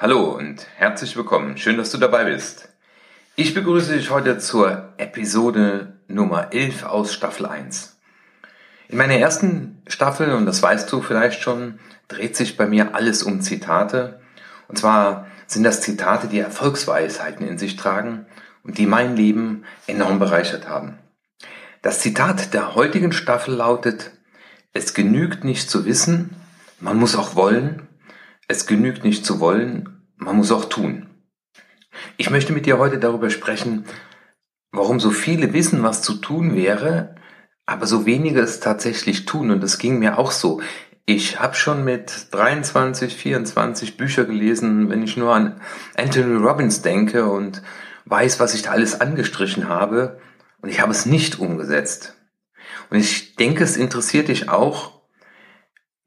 Hallo und herzlich willkommen. Schön, dass du dabei bist. Ich begrüße dich heute zur Episode Nummer 11 aus Staffel 1. In meiner ersten Staffel, und das weißt du vielleicht schon, dreht sich bei mir alles um Zitate. Und zwar sind das Zitate, die Erfolgsweisheiten in sich tragen und die mein Leben enorm bereichert haben. Das Zitat der heutigen Staffel lautet, es genügt nicht zu wissen, man muss auch wollen, es genügt nicht zu wollen, man muss auch tun. Ich möchte mit dir heute darüber sprechen, warum so viele wissen, was zu tun wäre, aber so wenige es tatsächlich tun. Und das ging mir auch so. Ich habe schon mit 23, 24 Bücher gelesen, wenn ich nur an Anthony Robbins denke und weiß, was ich da alles angestrichen habe. Und ich habe es nicht umgesetzt. Und ich denke, es interessiert dich auch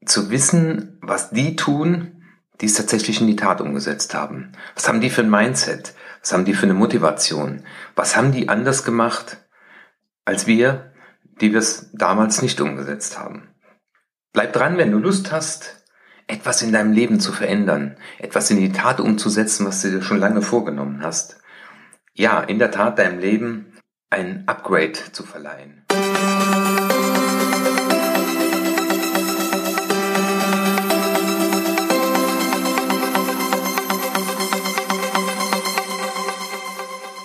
zu wissen, was die tun, die es tatsächlich in die Tat umgesetzt haben. Was haben die für ein Mindset? Was haben die für eine Motivation? Was haben die anders gemacht als wir, die wir es damals nicht umgesetzt haben? Bleib dran, wenn du Lust hast, etwas in deinem Leben zu verändern, etwas in die Tat umzusetzen, was du dir schon lange vorgenommen hast. Ja, in der Tat deinem Leben ein Upgrade zu verleihen.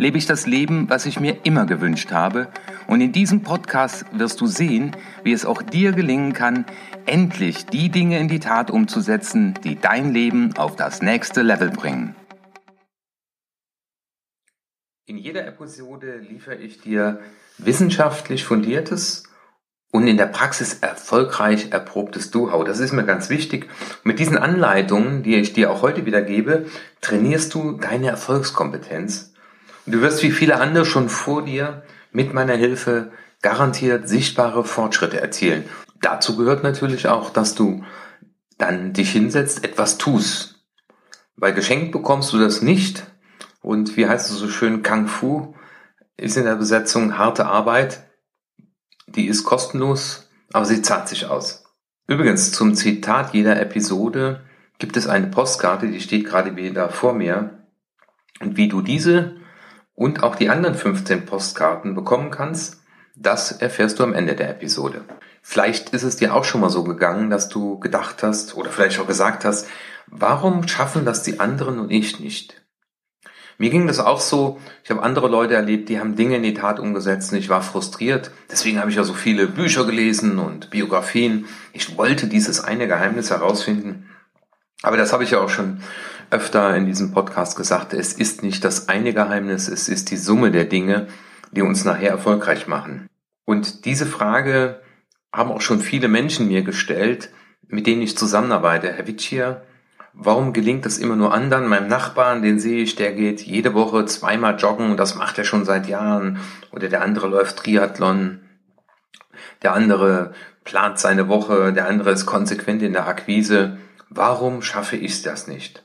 lebe ich das Leben, was ich mir immer gewünscht habe. Und in diesem Podcast wirst du sehen, wie es auch dir gelingen kann, endlich die Dinge in die Tat umzusetzen, die dein Leben auf das nächste Level bringen. In jeder Episode liefere ich dir wissenschaftlich fundiertes und in der Praxis erfolgreich erprobtes Do-How. Das ist mir ganz wichtig. Mit diesen Anleitungen, die ich dir auch heute wieder gebe, trainierst du deine Erfolgskompetenz Du wirst wie viele andere schon vor dir mit meiner Hilfe garantiert sichtbare Fortschritte erzielen. Dazu gehört natürlich auch, dass du dann dich hinsetzt, etwas tust. Weil geschenkt bekommst du das nicht. Und wie heißt es so schön, Kung Fu ist in der Besetzung harte Arbeit. Die ist kostenlos, aber sie zahlt sich aus. Übrigens, zum Zitat jeder Episode gibt es eine Postkarte, die steht gerade wieder vor mir. Und wie du diese und auch die anderen 15 Postkarten bekommen kannst, das erfährst du am Ende der Episode. Vielleicht ist es dir auch schon mal so gegangen, dass du gedacht hast oder vielleicht auch gesagt hast, warum schaffen das die anderen und ich nicht? Mir ging das auch so, ich habe andere Leute erlebt, die haben Dinge in die Tat umgesetzt und ich war frustriert. Deswegen habe ich ja so viele Bücher gelesen und Biografien. Ich wollte dieses eine Geheimnis herausfinden. Aber das habe ich ja auch schon öfter in diesem Podcast gesagt, es ist nicht das eine Geheimnis, es ist die Summe der Dinge, die uns nachher erfolgreich machen. Und diese Frage haben auch schon viele Menschen mir gestellt, mit denen ich zusammenarbeite. Herr Witschier, warum gelingt das immer nur anderen? Meinem Nachbarn, den sehe ich, der geht jede Woche zweimal joggen und das macht er schon seit Jahren. Oder der andere läuft Triathlon. Der andere plant seine Woche, der andere ist konsequent in der Akquise. Warum schaffe ich das nicht?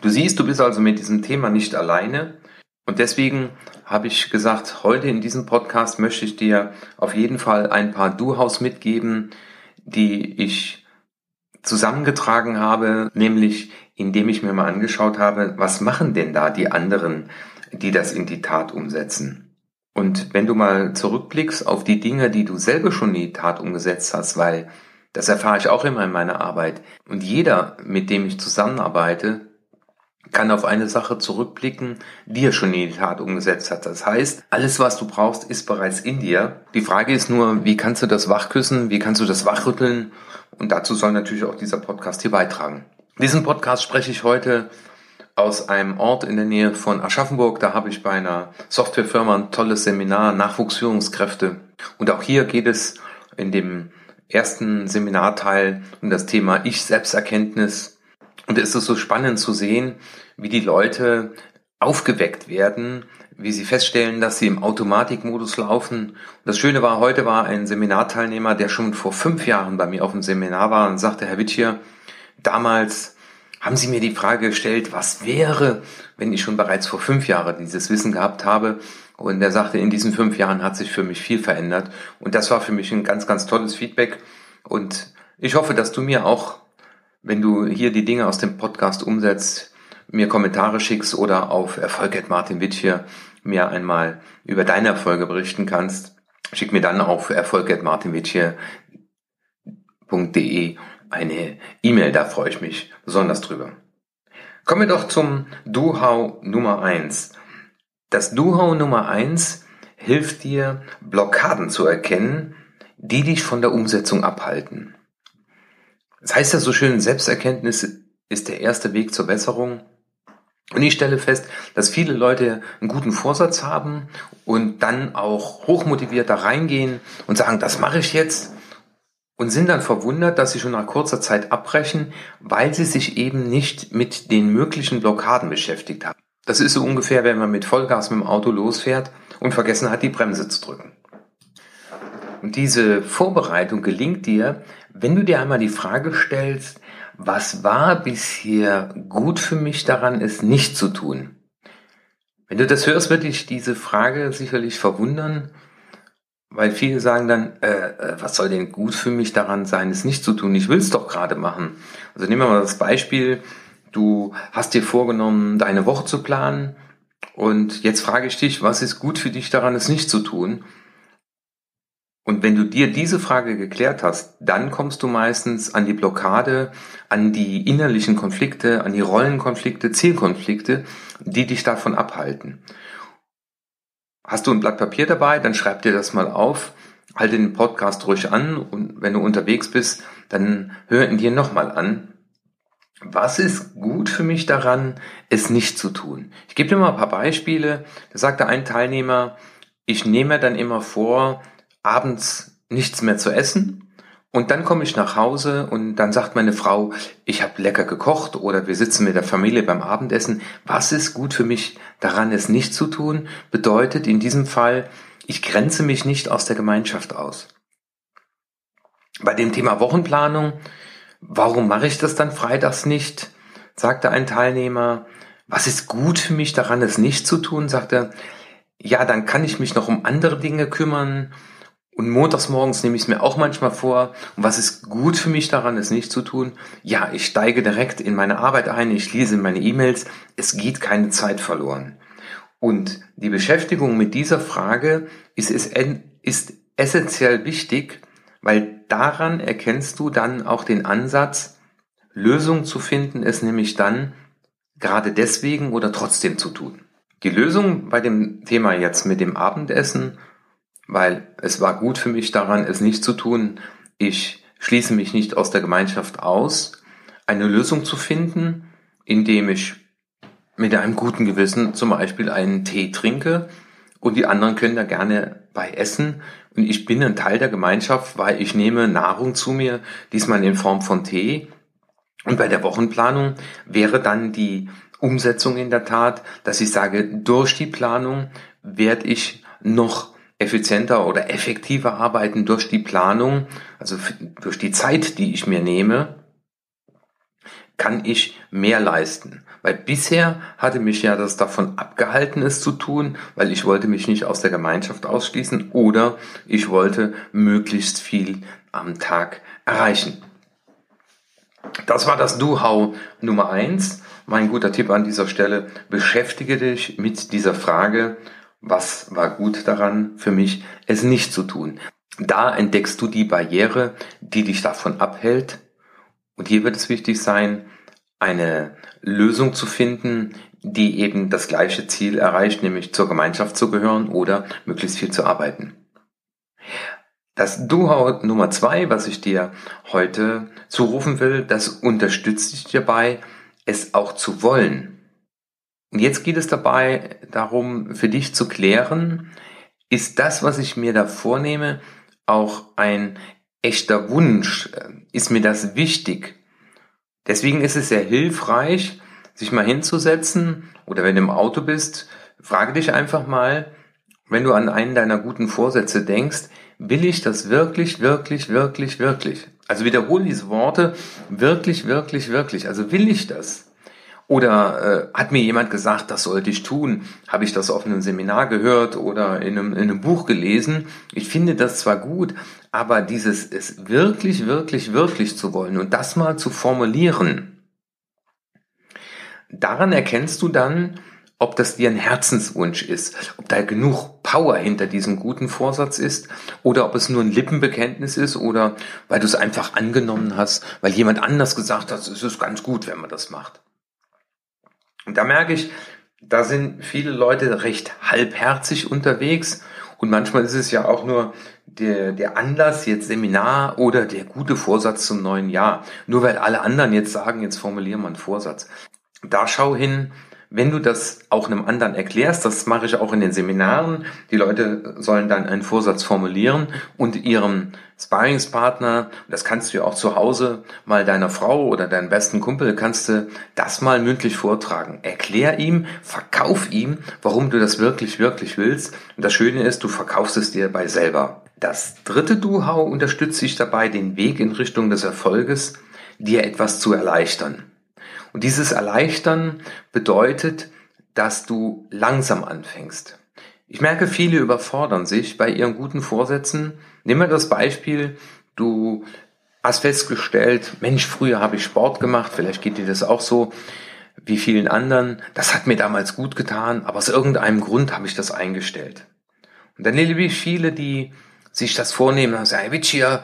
Du siehst, du bist also mit diesem Thema nicht alleine. Und deswegen habe ich gesagt, heute in diesem Podcast möchte ich dir auf jeden Fall ein paar Du-Haus mitgeben, die ich zusammengetragen habe, nämlich indem ich mir mal angeschaut habe, was machen denn da die anderen, die das in die Tat umsetzen. Und wenn du mal zurückblickst auf die Dinge, die du selber schon in die Tat umgesetzt hast, weil das erfahre ich auch immer in meiner Arbeit. Und jeder, mit dem ich zusammenarbeite, kann auf eine Sache zurückblicken, die er schon in die Tat umgesetzt hat. Das heißt, alles, was du brauchst, ist bereits in dir. Die Frage ist nur, wie kannst du das wachküssen, wie kannst du das wachrütteln? Und dazu soll natürlich auch dieser Podcast hier beitragen. In diesem Podcast spreche ich heute aus einem Ort in der Nähe von Aschaffenburg. Da habe ich bei einer Softwarefirma ein tolles Seminar, Nachwuchsführungskräfte. Und auch hier geht es in dem ersten Seminarteil um das Thema Ich-Selbsterkenntnis Und es ist so spannend zu sehen, wie die Leute aufgeweckt werden, wie sie feststellen, dass sie im Automatikmodus laufen. Und das Schöne war, heute war ein Seminarteilnehmer, der schon vor fünf Jahren bei mir auf dem Seminar war und sagte, Herr Wittier, damals haben Sie mir die Frage gestellt, was wäre, wenn ich schon bereits vor fünf Jahren dieses Wissen gehabt habe? Und er sagte, in diesen fünf Jahren hat sich für mich viel verändert. Und das war für mich ein ganz, ganz tolles Feedback. Und ich hoffe, dass du mir auch, wenn du hier die Dinge aus dem Podcast umsetzt, mir Kommentare schickst oder auf Erfolg Martin Witt hier mir einmal über deine Erfolge berichten kannst. Schick mir dann auf erfolg.martinwittchen.de eine E-Mail, da freue ich mich besonders drüber. Kommen wir doch zum Do-How Nummer eins. Das Do-How Nummer eins hilft dir, Blockaden zu erkennen, die dich von der Umsetzung abhalten. Das heißt ja so schön, Selbsterkenntnis ist der erste Weg zur Besserung. Und ich stelle fest, dass viele Leute einen guten Vorsatz haben und dann auch hochmotiviert da reingehen und sagen, das mache ich jetzt und sind dann verwundert, dass sie schon nach kurzer Zeit abbrechen, weil sie sich eben nicht mit den möglichen Blockaden beschäftigt haben. Das ist so ungefähr, wenn man mit Vollgas mit dem Auto losfährt und vergessen hat, die Bremse zu drücken. Und diese Vorbereitung gelingt dir, wenn du dir einmal die Frage stellst, was war bisher gut für mich daran, es nicht zu tun? Wenn du das hörst, wird dich diese Frage sicherlich verwundern weil viele sagen dann, äh, äh, was soll denn gut für mich daran sein, es nicht zu tun? Ich will es doch gerade machen. Also nehmen wir mal das Beispiel, du hast dir vorgenommen, deine Woche zu planen und jetzt frage ich dich, was ist gut für dich daran, es nicht zu tun? Und wenn du dir diese Frage geklärt hast, dann kommst du meistens an die Blockade, an die innerlichen Konflikte, an die Rollenkonflikte, Zielkonflikte, die dich davon abhalten. Hast du ein Blatt Papier dabei, dann schreib dir das mal auf, halte den Podcast ruhig an und wenn du unterwegs bist, dann hör ihn dir nochmal an. Was ist gut für mich daran, es nicht zu tun? Ich gebe dir mal ein paar Beispiele. Da sagte ein Teilnehmer, ich nehme dann immer vor, abends nichts mehr zu essen und dann komme ich nach Hause und dann sagt meine Frau, ich habe lecker gekocht oder wir sitzen mit der Familie beim Abendessen. Was ist gut für mich daran, es nicht zu tun? Bedeutet in diesem Fall, ich grenze mich nicht aus der Gemeinschaft aus. Bei dem Thema Wochenplanung, warum mache ich das dann freitags nicht? sagte ein Teilnehmer. Was ist gut für mich daran, es nicht zu tun? sagte, ja, dann kann ich mich noch um andere Dinge kümmern und montags morgens nehme ich es mir auch manchmal vor. Und was ist gut für mich daran, es nicht zu tun? Ja, ich steige direkt in meine Arbeit ein, ich lese meine E-Mails. Es geht keine Zeit verloren. Und die Beschäftigung mit dieser Frage ist, ist, ist essentiell wichtig, weil daran erkennst du dann auch den Ansatz, Lösungen zu finden, es nämlich dann gerade deswegen oder trotzdem zu tun. Die Lösung bei dem Thema jetzt mit dem Abendessen weil es war gut für mich daran, es nicht zu tun. Ich schließe mich nicht aus der Gemeinschaft aus, eine Lösung zu finden, indem ich mit einem guten Gewissen zum Beispiel einen Tee trinke und die anderen können da gerne bei essen und ich bin ein Teil der Gemeinschaft, weil ich nehme Nahrung zu mir, diesmal in Form von Tee. Und bei der Wochenplanung wäre dann die Umsetzung in der Tat, dass ich sage, durch die Planung werde ich noch effizienter oder effektiver arbeiten durch die Planung, also durch die Zeit, die ich mir nehme, kann ich mehr leisten. Weil bisher hatte mich ja das davon abgehalten, es zu tun, weil ich wollte mich nicht aus der Gemeinschaft ausschließen oder ich wollte möglichst viel am Tag erreichen. Das war das Do-How Nummer eins. Mein guter Tipp an dieser Stelle, beschäftige dich mit dieser Frage, was war gut daran für mich, es nicht zu tun? Da entdeckst du die Barriere, die dich davon abhält. Und hier wird es wichtig sein, eine Lösung zu finden, die eben das gleiche Ziel erreicht, nämlich zur Gemeinschaft zu gehören oder möglichst viel zu arbeiten. Das Do-How Nummer zwei, was ich dir heute zurufen will, das unterstützt dich dabei, es auch zu wollen. Und jetzt geht es dabei darum, für dich zu klären, ist das, was ich mir da vornehme, auch ein echter Wunsch? Ist mir das wichtig? Deswegen ist es sehr hilfreich, sich mal hinzusetzen oder wenn du im Auto bist, frage dich einfach mal, wenn du an einen deiner guten Vorsätze denkst, will ich das wirklich, wirklich, wirklich, wirklich? Also wiederhole diese Worte, wirklich, wirklich, wirklich. Also will ich das? Oder äh, hat mir jemand gesagt, das sollte ich tun? Habe ich das auf einem Seminar gehört oder in einem, in einem Buch gelesen? Ich finde das zwar gut, aber dieses es wirklich, wirklich, wirklich zu wollen und das mal zu formulieren, daran erkennst du dann, ob das dir ein Herzenswunsch ist, ob da genug Power hinter diesem guten Vorsatz ist oder ob es nur ein Lippenbekenntnis ist oder weil du es einfach angenommen hast, weil jemand anders gesagt hat, es ist ganz gut, wenn man das macht. Und da merke ich, da sind viele Leute recht halbherzig unterwegs und manchmal ist es ja auch nur der, der Anlass, jetzt Seminar oder der gute Vorsatz zum neuen Jahr. Nur weil alle anderen jetzt sagen, jetzt formulieren wir einen Vorsatz. Da schau hin, wenn du das auch einem anderen erklärst, das mache ich auch in den Seminaren, die Leute sollen dann einen Vorsatz formulieren und ihrem Sparringspartner, das kannst du ja auch zu Hause mal deiner Frau oder deinem besten Kumpel, kannst du das mal mündlich vortragen. Erklär ihm, verkauf ihm, warum du das wirklich, wirklich willst. Und das Schöne ist, du verkaufst es dir bei selber. Das dritte Do-How unterstützt dich dabei, den Weg in Richtung des Erfolges dir etwas zu erleichtern. Und dieses Erleichtern bedeutet, dass du langsam anfängst. Ich merke, viele überfordern sich bei ihren guten Vorsätzen. Nimm mal das Beispiel, du hast festgestellt, Mensch, früher habe ich Sport gemacht, vielleicht geht dir das auch so wie vielen anderen. Das hat mir damals gut getan, aber aus irgendeinem Grund habe ich das eingestellt. Und dann erlebe ich viele, die sich das vornehmen und sagen, hey,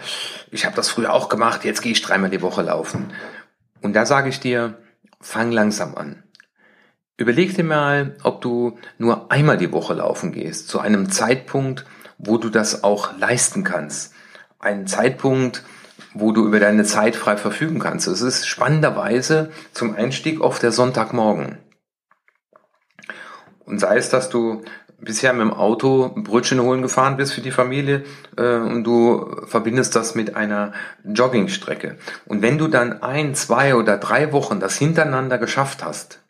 ich habe das früher auch gemacht, jetzt gehe ich dreimal die Woche laufen. Und da sage ich dir, fang langsam an. Überleg dir mal, ob du nur einmal die Woche laufen gehst, zu einem Zeitpunkt, wo du das auch leisten kannst. Ein Zeitpunkt, wo du über deine Zeit frei verfügen kannst. Es ist spannenderweise zum Einstieg oft der Sonntagmorgen. Und sei es, dass du bisher mit dem Auto Brötchen holen gefahren bist für die Familie äh, und du verbindest das mit einer Joggingstrecke. Und wenn du dann ein, zwei oder drei Wochen das hintereinander geschafft hast,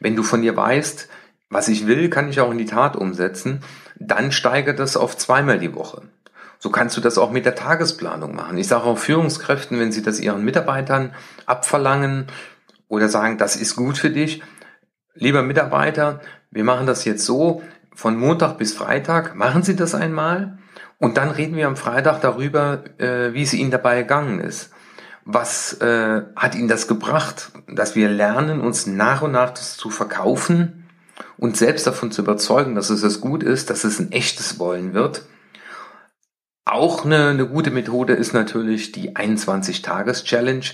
wenn du von dir weißt, was ich will, kann ich auch in die Tat umsetzen, dann steigert das auf zweimal die Woche. So kannst du das auch mit der Tagesplanung machen. Ich sage auch Führungskräften, wenn sie das ihren Mitarbeitern abverlangen oder sagen, das ist gut für dich, lieber Mitarbeiter, wir machen das jetzt so, von Montag bis Freitag, machen Sie das einmal und dann reden wir am Freitag darüber, äh, wie es Ihnen dabei gegangen ist. Was äh, hat Ihnen das gebracht, dass wir lernen, uns nach und nach das zu verkaufen und selbst davon zu überzeugen, dass es das gut ist, dass es ein echtes Wollen wird. Auch eine, eine gute Methode ist natürlich die 21-Tages-Challenge,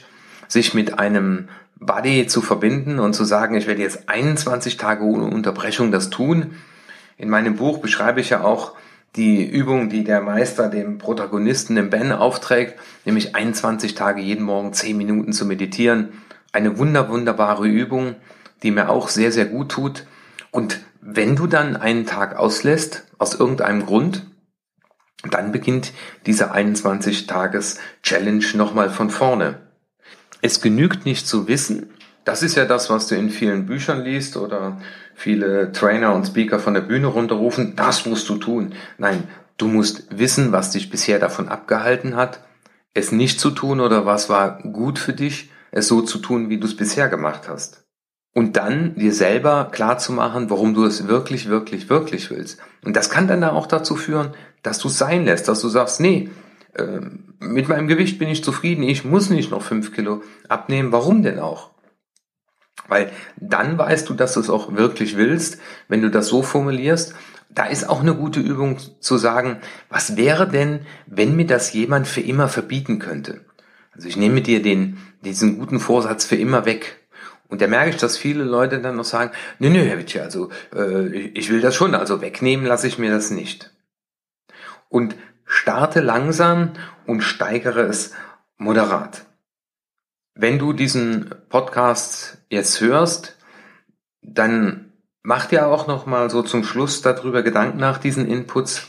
sich mit einem Buddy zu verbinden und zu sagen, ich werde jetzt 21 Tage ohne Unterbrechung das tun in meinem Buch beschreibe ich ja auch die Übung, die der Meister dem Protagonisten, dem Ben, aufträgt, nämlich 21 Tage jeden Morgen 10 Minuten zu meditieren. Eine wunder, wunderbare Übung, die mir auch sehr, sehr gut tut. Und wenn du dann einen Tag auslässt, aus irgendeinem Grund, dann beginnt diese 21-Tages-Challenge nochmal von vorne. Es genügt nicht zu wissen, das ist ja das, was du in vielen Büchern liest oder viele Trainer und Speaker von der Bühne runterrufen. Das musst du tun. Nein, du musst wissen, was dich bisher davon abgehalten hat, es nicht zu tun oder was war gut für dich, es so zu tun, wie du es bisher gemacht hast. Und dann dir selber klar zu machen, warum du es wirklich, wirklich, wirklich willst. Und das kann dann auch dazu führen, dass du es sein lässt, dass du sagst, nee, ähm, mit meinem Gewicht bin ich zufrieden, ich muss nicht noch fünf Kilo abnehmen, warum denn auch? Weil dann weißt du, dass du es auch wirklich willst, wenn du das so formulierst. Da ist auch eine gute Übung zu sagen, was wäre denn, wenn mir das jemand für immer verbieten könnte? Also ich nehme dir den, diesen guten Vorsatz für immer weg. Und da merke ich, dass viele Leute dann noch sagen, nö, nö, Herr Witsche, also äh, ich will das schon, also wegnehmen lasse ich mir das nicht. Und starte langsam und steigere es moderat. Wenn du diesen Podcast jetzt hörst, dann mach dir auch noch mal so zum Schluss darüber Gedanken nach diesen Inputs.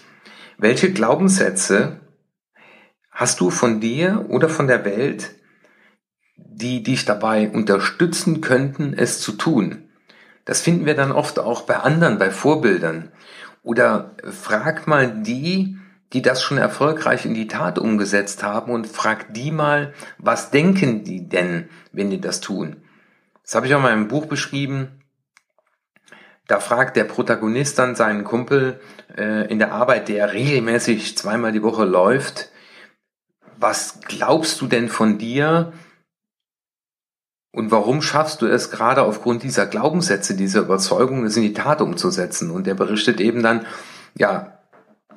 Welche Glaubenssätze hast du von dir oder von der Welt, die dich dabei unterstützen könnten, es zu tun. Das finden wir dann oft auch bei anderen, bei Vorbildern. Oder frag mal die, die das schon erfolgreich in die Tat umgesetzt haben und frag die mal, was denken die denn, wenn die das tun? Das habe ich auch mal im Buch beschrieben. Da fragt der Protagonist dann seinen Kumpel äh, in der Arbeit, der regelmäßig zweimal die Woche läuft, was glaubst du denn von dir und warum schaffst du es gerade aufgrund dieser Glaubenssätze, dieser Überzeugung, es in die Tat umzusetzen? Und der berichtet eben dann, ja,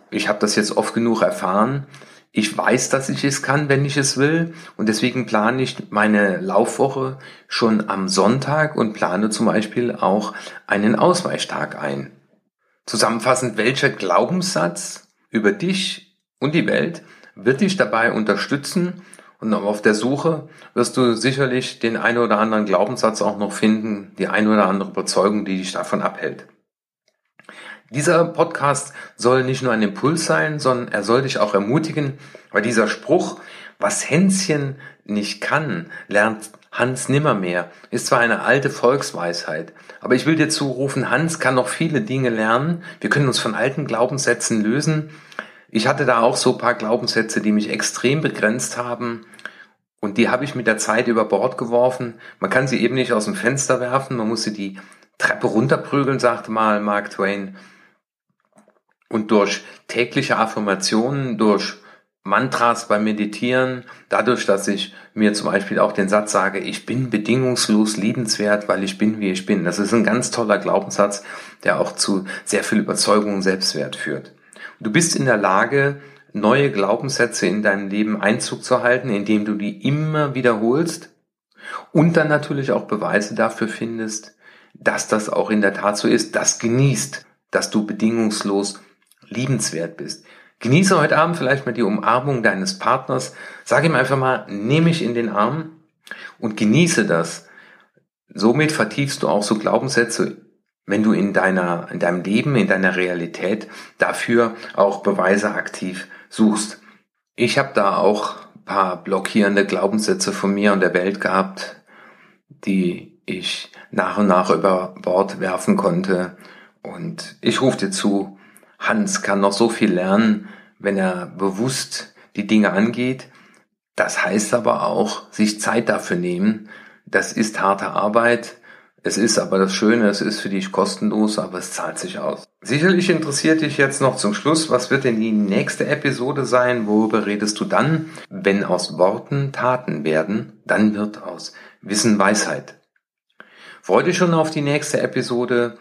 ich habe das jetzt oft genug erfahren, ich weiß, dass ich es kann, wenn ich es will. Und deswegen plane ich meine Laufwoche schon am Sonntag und plane zum Beispiel auch einen Ausweichtag ein. Zusammenfassend, welcher Glaubenssatz über dich und die Welt wird dich dabei unterstützen und auf der Suche wirst du sicherlich den einen oder anderen Glaubenssatz auch noch finden, die eine oder andere Überzeugung, die dich davon abhält. Dieser Podcast soll nicht nur ein Impuls sein, sondern er soll dich auch ermutigen, weil dieser Spruch, was Hänschen nicht kann, lernt Hans nimmermehr, ist zwar eine alte Volksweisheit, aber ich will dir zurufen, Hans kann noch viele Dinge lernen. Wir können uns von alten Glaubenssätzen lösen. Ich hatte da auch so ein paar Glaubenssätze, die mich extrem begrenzt haben. Und die habe ich mit der Zeit über Bord geworfen. Man kann sie eben nicht aus dem Fenster werfen, man muss sie die Treppe runterprügeln, sagte mal Mark Twain. Und durch tägliche Affirmationen, durch Mantras beim Meditieren, dadurch, dass ich mir zum Beispiel auch den Satz sage, ich bin bedingungslos liebenswert, weil ich bin, wie ich bin. Das ist ein ganz toller Glaubenssatz, der auch zu sehr viel Überzeugung und Selbstwert führt. Du bist in der Lage, neue Glaubenssätze in deinem Leben Einzug zu halten, indem du die immer wiederholst und dann natürlich auch Beweise dafür findest, dass das auch in der Tat so ist, das genießt, dass du bedingungslos liebenswert bist. Genieße heute Abend vielleicht mal die Umarmung deines Partners. Sag ihm einfach mal, nehme mich in den Arm und genieße das. Somit vertiefst du auch so Glaubenssätze, wenn du in deiner, in deinem Leben, in deiner Realität dafür auch Beweise aktiv suchst. Ich habe da auch paar blockierende Glaubenssätze von mir und der Welt gehabt, die ich nach und nach über Bord werfen konnte. Und ich rufe dir zu, Hans kann noch so viel lernen, wenn er bewusst die Dinge angeht. Das heißt aber auch, sich Zeit dafür nehmen. Das ist harte Arbeit. Es ist aber das Schöne, es ist für dich kostenlos, aber es zahlt sich aus. Sicherlich interessiert dich jetzt noch zum Schluss, was wird denn die nächste Episode sein? Worüber redest du dann? Wenn aus Worten Taten werden, dann wird aus Wissen Weisheit. Freue dich schon auf die nächste Episode.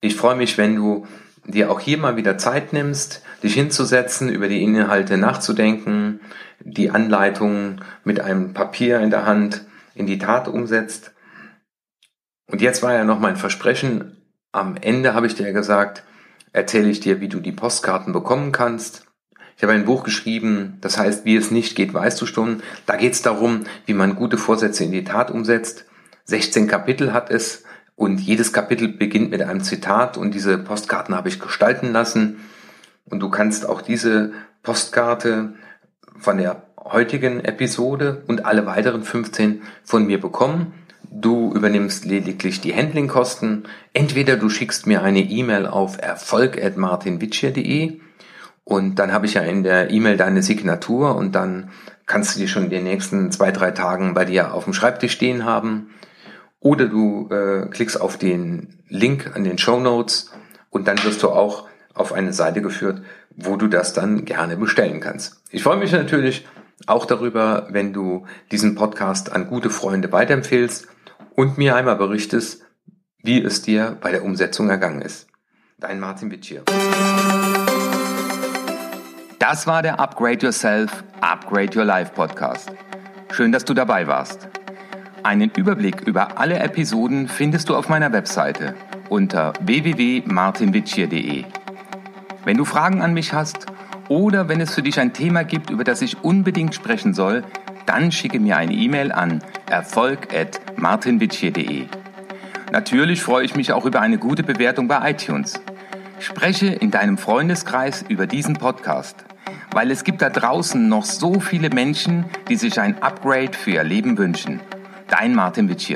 Ich freue mich, wenn du dir auch hier mal wieder Zeit nimmst, dich hinzusetzen, über die Inhalte nachzudenken, die Anleitungen mit einem Papier in der Hand in die Tat umsetzt. Und jetzt war ja noch mein Versprechen, am Ende habe ich dir gesagt, erzähle ich dir, wie du die Postkarten bekommen kannst. Ich habe ein Buch geschrieben, das heißt, wie es nicht geht, weißt du schon. Da geht es darum, wie man gute Vorsätze in die Tat umsetzt. 16 Kapitel hat es und jedes Kapitel beginnt mit einem Zitat und diese Postkarten habe ich gestalten lassen. Und du kannst auch diese Postkarte von der heutigen Episode und alle weiteren 15 von mir bekommen. Du übernimmst lediglich die Handlingkosten. Entweder du schickst mir eine E-Mail auf erfolg.martinwitschier.de und dann habe ich ja in der E-Mail deine Signatur und dann kannst du die schon in den nächsten zwei, drei Tagen bei dir auf dem Schreibtisch stehen haben. Oder du äh, klickst auf den Link an den Show Notes und dann wirst du auch auf eine Seite geführt, wo du das dann gerne bestellen kannst. Ich freue mich natürlich auch darüber, wenn du diesen Podcast an gute Freunde weiterempfehlst und mir einmal berichtest, wie es dir bei der Umsetzung ergangen ist. Dein Martin Witschier. Das war der Upgrade Yourself, Upgrade Your Life Podcast. Schön, dass du dabei warst. Einen Überblick über alle Episoden findest du auf meiner Webseite unter www.martinwitschier.de. Wenn du Fragen an mich hast oder wenn es für dich ein Thema gibt, über das ich unbedingt sprechen soll, dann schicke mir eine E-Mail an erfolg.martinwitschier.de. Natürlich freue ich mich auch über eine gute Bewertung bei iTunes. Spreche in deinem Freundeskreis über diesen Podcast, weil es gibt da draußen noch so viele Menschen, die sich ein Upgrade für ihr Leben wünschen. Dein Martin Witsch.